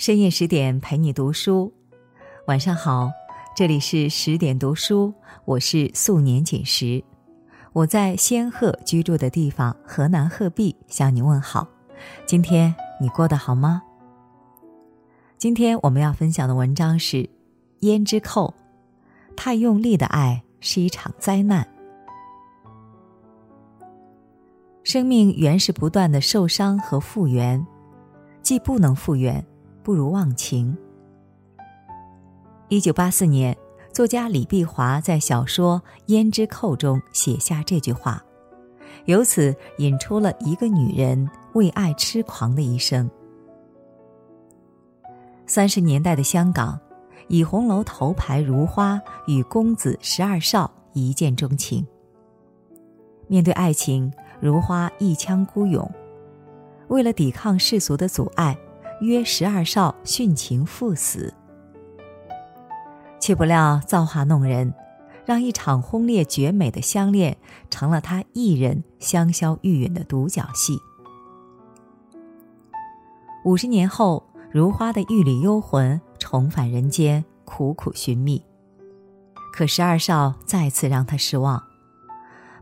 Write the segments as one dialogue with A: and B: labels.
A: 深夜十点陪你读书，晚上好，这里是十点读书，我是素年锦时，我在仙鹤居住的地方河南鹤壁向你问好。今天你过得好吗？今天我们要分享的文章是《胭脂扣》，太用力的爱是一场灾难。生命原是不断的受伤和复原，既不能复原。不如忘情。一九八四年，作家李碧华在小说《胭脂扣》中写下这句话，由此引出了一个女人为爱痴狂的一生。三十年代的香港，以红楼头牌如花与公子十二少一见钟情。面对爱情，如花一腔孤勇，为了抵抗世俗的阻碍。约十二少殉情赴死，却不料造化弄人，让一场轰烈绝美的相恋成了他一人香消玉殒的独角戏。五十年后，如花的玉里幽魂重返人间，苦苦寻觅，可十二少再次让他失望。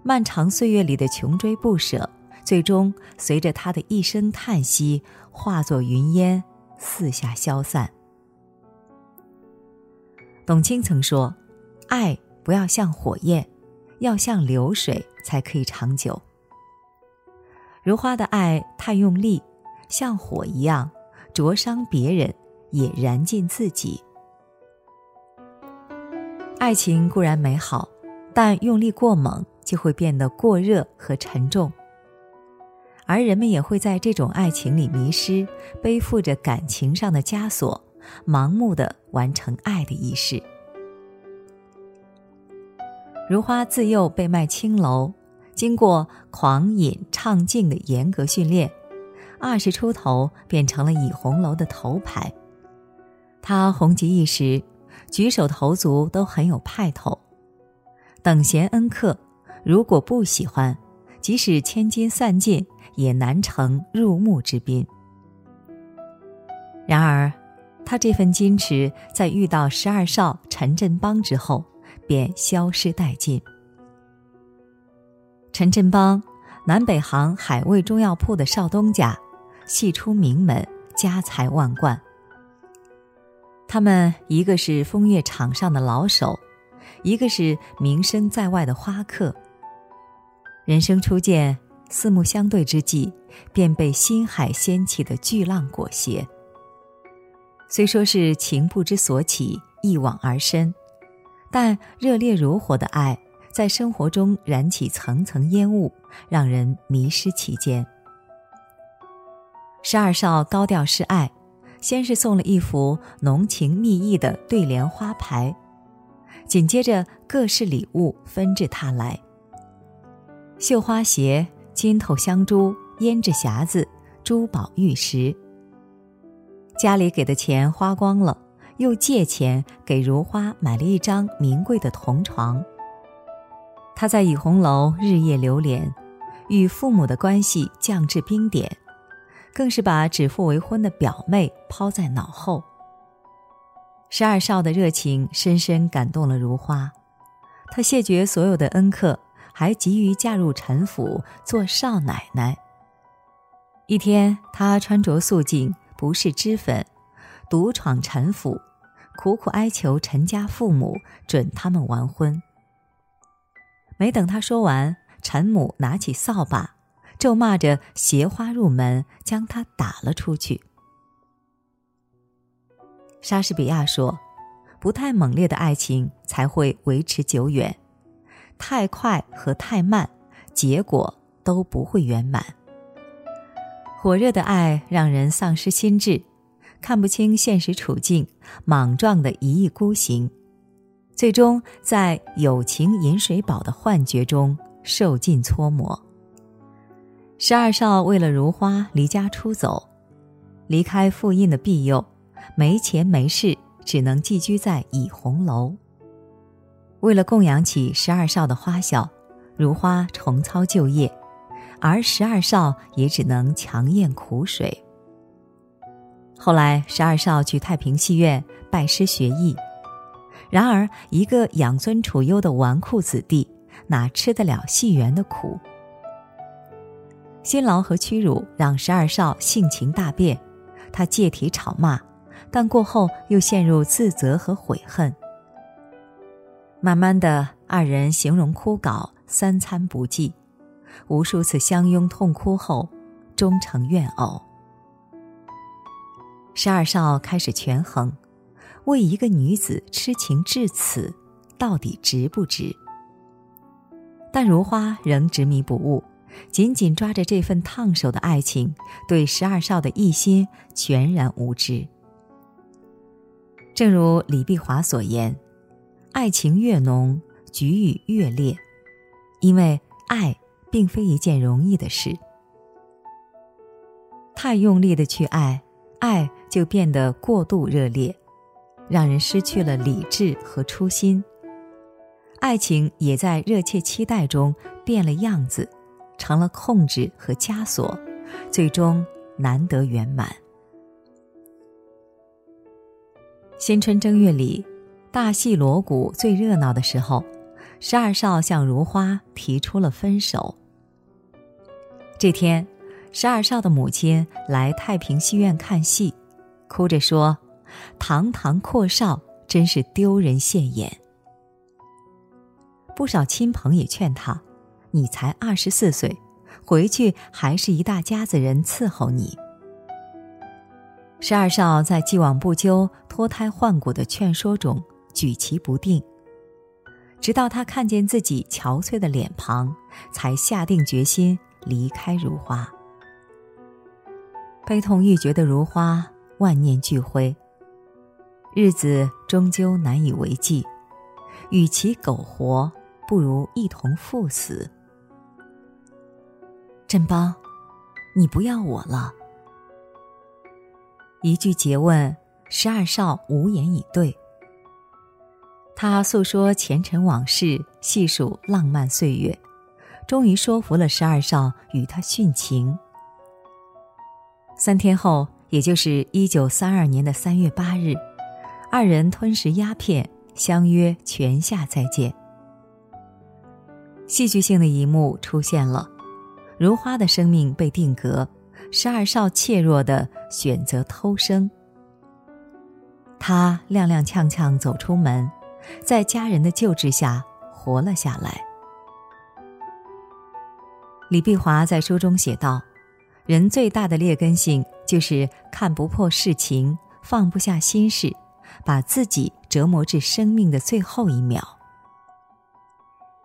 A: 漫长岁月里的穷追不舍。最终，随着他的一声叹息，化作云烟，四下消散。董卿曾说：“爱不要像火焰，要像流水，才可以长久。”如花的爱太用力，像火一样，灼伤别人，也燃尽自己。爱情固然美好，但用力过猛，就会变得过热和沉重。而人们也会在这种爱情里迷失，背负着感情上的枷锁，盲目的完成爱的仪式。如花自幼被卖青楼，经过狂饮唱竞的严格训练，二十出头便成了倚红楼的头牌。她红极一时，举手投足都很有派头。等闲恩客，如果不喜欢，即使千金散尽。也难成入目之宾。然而，他这份矜持在遇到十二少陈振邦之后，便消失殆尽。陈振邦，南北行海味中药铺的少东家，系出名门，家财万贯。他们一个是风月场上的老手，一个是名声在外的花客。人生初见。四目相对之际，便被心海掀起的巨浪裹挟。虽说是情不知所起，一往而深，但热烈如火的爱在生活中燃起层层烟雾，让人迷失其间。十二少高调示爱，先是送了一幅浓情蜜意的对联花牌，紧接着各式礼物纷至沓来，绣花鞋。金头香珠、胭脂匣子、珠宝玉石，家里给的钱花光了，又借钱给如花买了一张名贵的铜床。他在倚红楼日夜流连，与父母的关系降至冰点，更是把指腹为婚的表妹抛在脑后。十二少的热情深深感动了如花，他谢绝所有的恩客。还急于嫁入陈府做少奶奶。一天，她穿着素净，不是脂粉，独闯陈府，苦苦哀求陈家父母准他们完婚。没等她说完，陈母拿起扫把，咒骂着携花入门，将她打了出去。莎士比亚说：“不太猛烈的爱情才会维持久远。”太快和太慢，结果都不会圆满。火热的爱让人丧失心智，看不清现实处境，莽撞的一意孤行，最终在友情饮水饱的幻觉中受尽搓磨。十二少为了如花离家出走，离开父印的庇佑，没钱没势，只能寄居在倚红楼。为了供养起十二少的花小，如花重操旧业，而十二少也只能强咽苦水。后来，十二少去太平戏院拜师学艺。然而，一个养尊处优的纨绔子弟，哪吃得了戏园的苦？辛劳和屈辱让十二少性情大变，他借题吵骂，但过后又陷入自责和悔恨。慢慢的，二人形容枯槁，三餐不济，无数次相拥痛哭后，终成怨偶。十二少开始权衡。为一个女子痴情至此，到底值不值？但如花仍执迷不悟，紧紧抓着这份烫手的爱情，对十二少的一心全然无知。正如李碧华所言：“爱情越浓，局域越烈，因为爱并非一件容易的事。太用力的去爱，爱就变得过度热烈。”让人失去了理智和初心，爱情也在热切期待中变了样子，成了控制和枷锁，最终难得圆满。新春正月里，大戏锣鼓最热闹的时候，十二少向如花提出了分手。这天，十二少的母亲来太平戏院看戏，哭着说。堂堂阔少，真是丢人现眼。不少亲朋也劝他：“你才二十四岁，回去还是一大家子人伺候你。”十二少在既往不咎、脱胎换骨的劝说中举棋不定，直到他看见自己憔悴的脸庞，才下定决心离开如花。悲痛欲绝的如花，万念俱灰。日子终究难以为继，与其苟活，不如一同赴死。振邦，你不要我了。一句诘问，十二少无言以对。他诉说前尘往事，细数浪漫岁月，终于说服了十二少与他殉情。三天后，也就是一九三二年的三月八日。二人吞食鸦片，相约泉下再见。戏剧性的一幕出现了，如花的生命被定格，十二少怯弱的选择偷生。他踉踉跄跄走出门，在家人的救治下活了下来。李碧华在书中写道：“人最大的劣根性就是看不破世情，放不下心事。”把自己折磨至生命的最后一秒，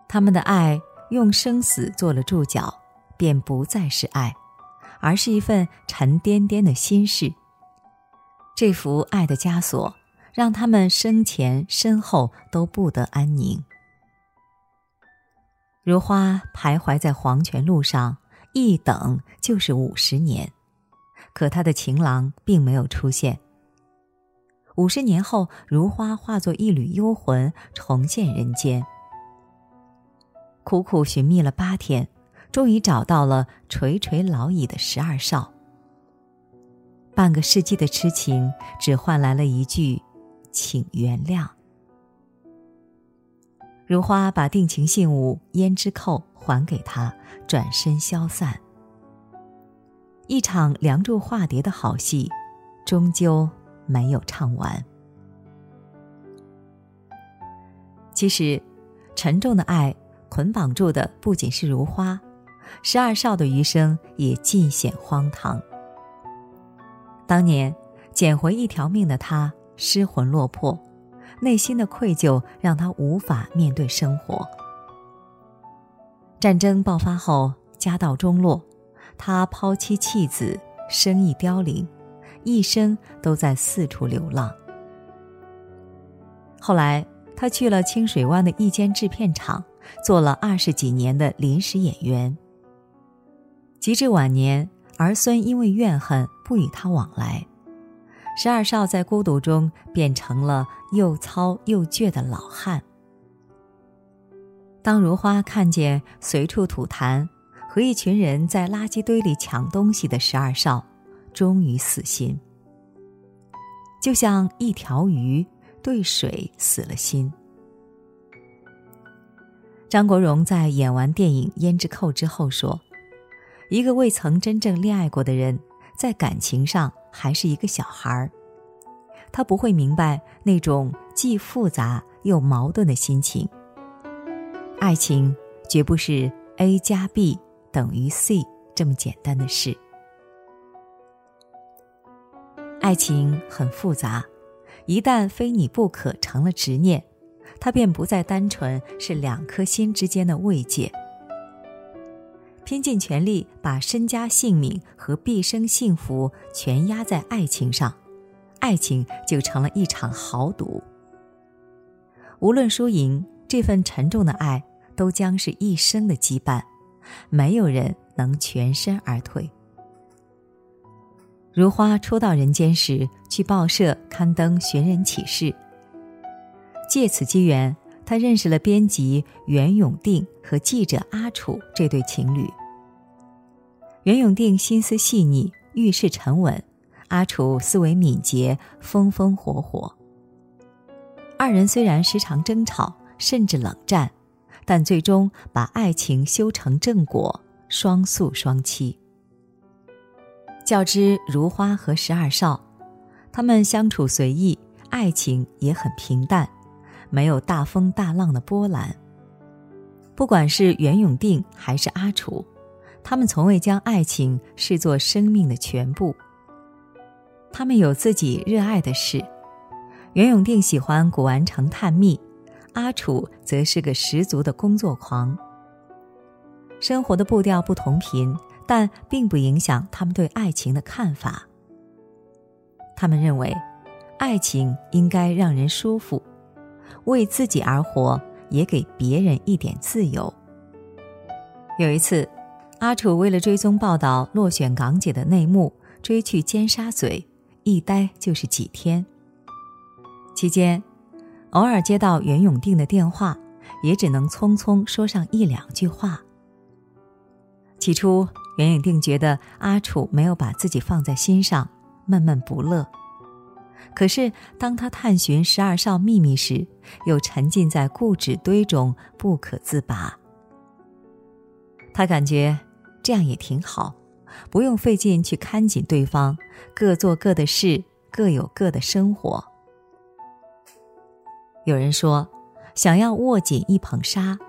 A: 他们的爱用生死做了注脚，便不再是爱，而是一份沉甸甸的心事。这幅爱的枷锁，让他们生前身后都不得安宁。如花徘徊在黄泉路上，一等就是五十年，可他的情郎并没有出现。五十年后，如花化作一缕幽魂，重现人间。苦苦寻觅了八天，终于找到了垂垂老矣的十二少。半个世纪的痴情，只换来了一句“请原谅”。如花把定情信物胭脂扣还给他，转身消散。一场梁祝化蝶的好戏，终究。没有唱完。其实，沉重的爱捆绑住的不仅是如花，十二少的余生也尽显荒唐。当年捡回一条命的他失魂落魄，内心的愧疚让他无法面对生活。战争爆发后，家道中落，他抛妻弃子，生意凋零。一生都在四处流浪。后来，他去了清水湾的一间制片厂，做了二十几年的临时演员。及至晚年，儿孙因为怨恨不与他往来，十二少在孤独中变成了又糙又倔的老汉。当如花看见随处吐痰和一群人在垃圾堆里抢东西的十二少。终于死心。就像一条鱼对水死了心。张国荣在演完电影《胭脂扣》之后说：“一个未曾真正恋爱过的人，在感情上还是一个小孩儿，他不会明白那种既复杂又矛盾的心情。爱情绝不是 A 加 B 等于 C 这么简单的事。爱情很复杂，一旦非你不可成了执念。”它便不再单纯是两颗心之间的慰藉，拼尽全力把身家性命和毕生幸福全压在爱情上，爱情就成了一场豪赌。无论输赢，这份沉重的爱都将是一生的羁绊，没有人能全身而退。如花初到人间时，去报社刊登寻人启事。借此机缘，他认识了编辑袁永定和记者阿楚这对情侣。袁永定心思细腻，遇事沉稳；阿楚思维敏捷，风风火火。二人虽然时常争吵，甚至冷战，但最终把爱情修成正果，双宿双栖。较之如花和十二少，他们相处随意，爱情也很平淡。没有大风大浪的波澜。不管是袁永定还是阿楚，他们从未将爱情视作生命的全部。他们有自己热爱的事。袁永定喜欢古玩城探秘，阿楚则是个十足的工作狂。生活的步调不同频，但并不影响他们对爱情的看法。他们认为，爱情应该让人舒服。为自己而活，也给别人一点自由。有一次，阿楚为了追踪报道落选港姐的内幕，追去尖沙咀，一待就是几天。期间，偶尔接到袁永定的电话，也只能匆匆说上一两句话。起初，袁永定觉得阿楚没有把自己放在心上，闷闷不乐。可是，当他探寻十二少秘密时，又沉浸在故纸堆中不可自拔。他感觉这样也挺好，不用费劲去看紧对方，各做各的事，各有各的生活。有人说，想要握紧一捧沙，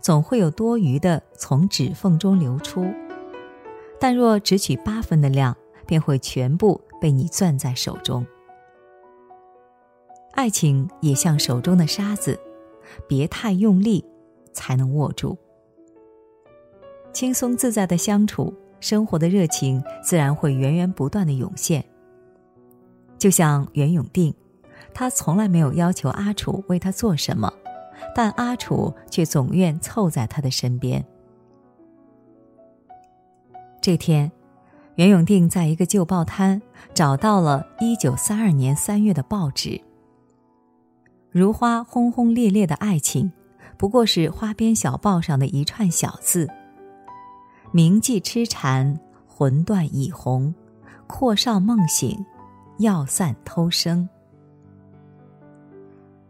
A: 总会有多余的从指缝中流出；但若只取八分的量，便会全部被你攥在手中。爱情也像手中的沙子，别太用力，才能握住。轻松自在的相处，生活的热情自然会源源不断的涌现。就像袁永定，他从来没有要求阿楚为他做什么，但阿楚却总愿凑在他的身边。这天，袁永定在一个旧报摊找到了一九三二年三月的报纸。如花轰轰烈烈的爱情，不过是花边小报上的一串小字。铭记痴缠，魂断已红，阔少梦醒，药散偷生。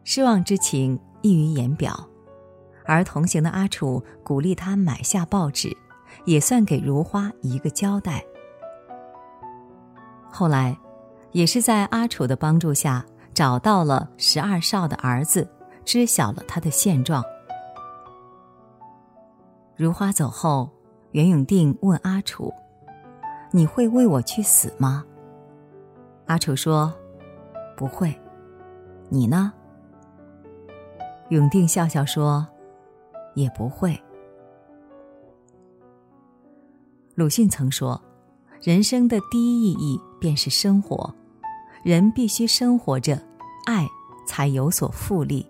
A: 失望之情溢于言表，而同行的阿楚鼓励他买下报纸，也算给如花一个交代。后来，也是在阿楚的帮助下。找到了十二少的儿子，知晓了他的现状。如花走后，袁永定问阿楚：“你会为我去死吗？”阿楚说：“不会。”你呢？永定笑笑说：“也不会。”鲁迅曾说：“人生的第一意义便是生活。”人必须生活着，爱才有所复利。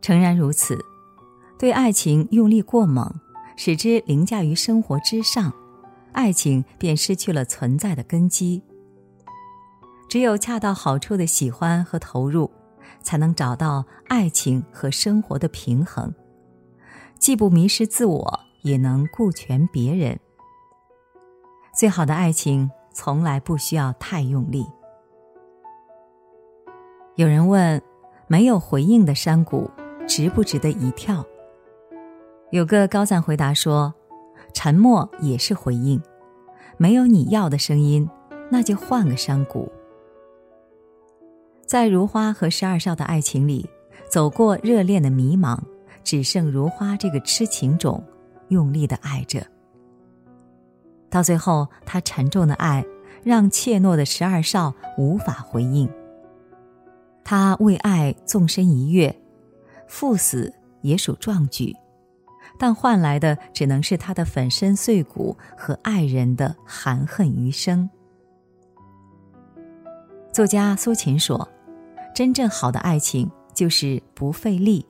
A: 诚然如此，对爱情用力过猛，使之凌驾于生活之上，爱情便失去了存在的根基。只有恰到好处的喜欢和投入，才能找到爱情和生活的平衡，既不迷失自我，也能顾全别人。最好的爱情。从来不需要太用力。有人问：没有回应的山谷，值不值得一跳？有个高赞回答说：沉默也是回应，没有你要的声音，那就换个山谷。在如花和十二少的爱情里，走过热恋的迷茫，只剩如花这个痴情种，用力的爱着。到最后，他沉重的爱让怯懦的十二少无法回应。他为爱纵身一跃，赴死也属壮举，但换来的只能是他的粉身碎骨和爱人的含恨余生。作家苏秦说。真正好的爱情就是不费力，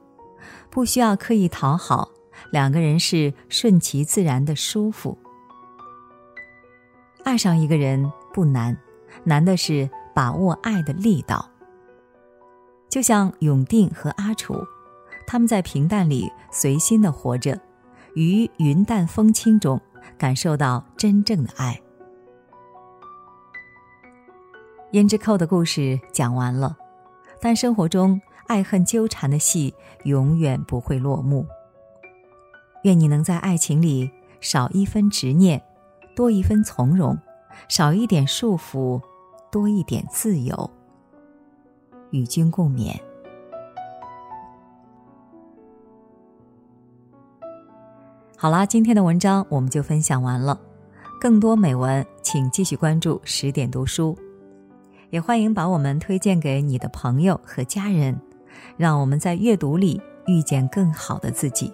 A: 不需要刻意讨好，两个人是顺其自然的舒服。爱上一个人不难，难的是把握爱的力道。就像永定和阿楚，他们在平淡里随心的活着，于云淡风轻中感受到真正的爱。胭脂扣的故事讲完了。但生活中爱恨纠缠的戏永远不会落幕。愿你能在爱情里少一分执念，多一分从容；少一点束缚，多一点自由。与君共勉。好啦，今天的文章我们就分享完了。更多美文，请继续关注十点读书。也欢迎把我们推荐给你的朋友和家人，让我们在阅读里遇见更好的自己。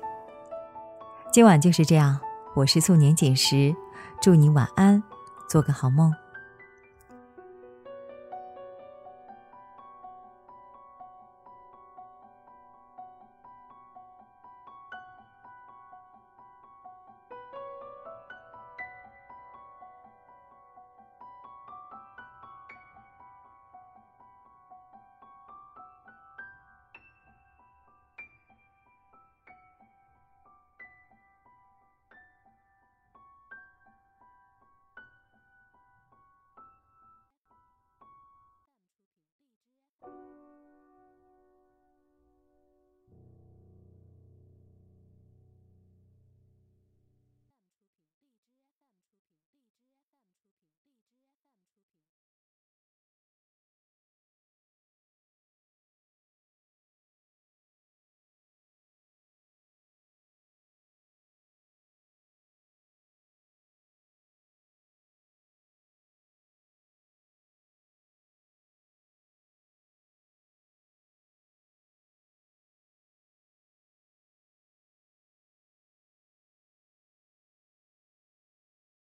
A: 今晚就是这样，我是素年锦时，祝你晚安，做个好梦。